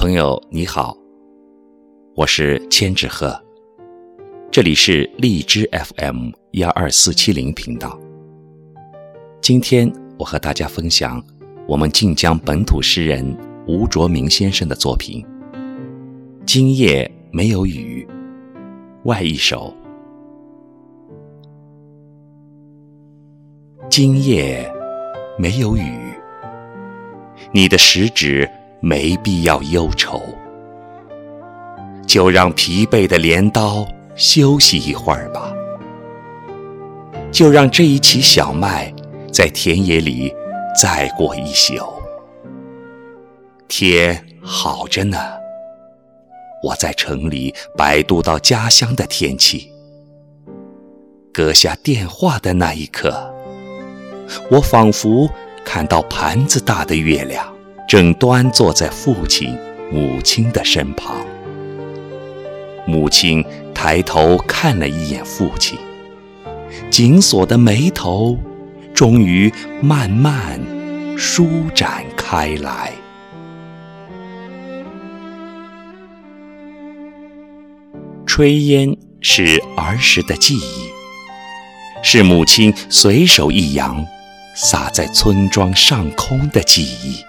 朋友你好，我是千纸鹤，这里是荔枝 FM 幺二四七零频道。今天我和大家分享我们晋江本土诗人吴卓明先生的作品《今夜没有雨》外一首。今夜没有雨，你的食指。没必要忧愁，就让疲惫的镰刀休息一会儿吧。就让这一畦小麦在田野里再过一宿。天好着呢，我在城里百度到家乡的天气。搁下电话的那一刻，我仿佛看到盘子大的月亮。正端坐在父亲、母亲的身旁，母亲抬头看了一眼父亲，紧锁的眉头终于慢慢舒展开来。炊烟是儿时的记忆，是母亲随手一扬，洒在村庄上空的记忆。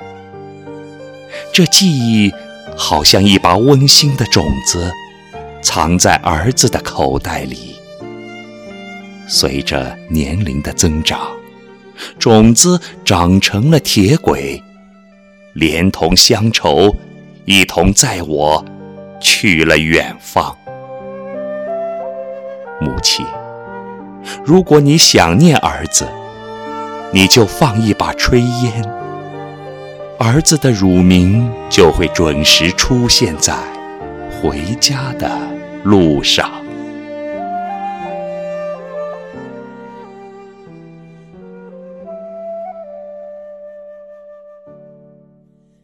这记忆好像一把温馨的种子，藏在儿子的口袋里。随着年龄的增长，种子长成了铁轨，连同乡愁，一同载我去了远方。母亲，如果你想念儿子，你就放一把炊烟。儿子的乳名就会准时出现在回家的路上。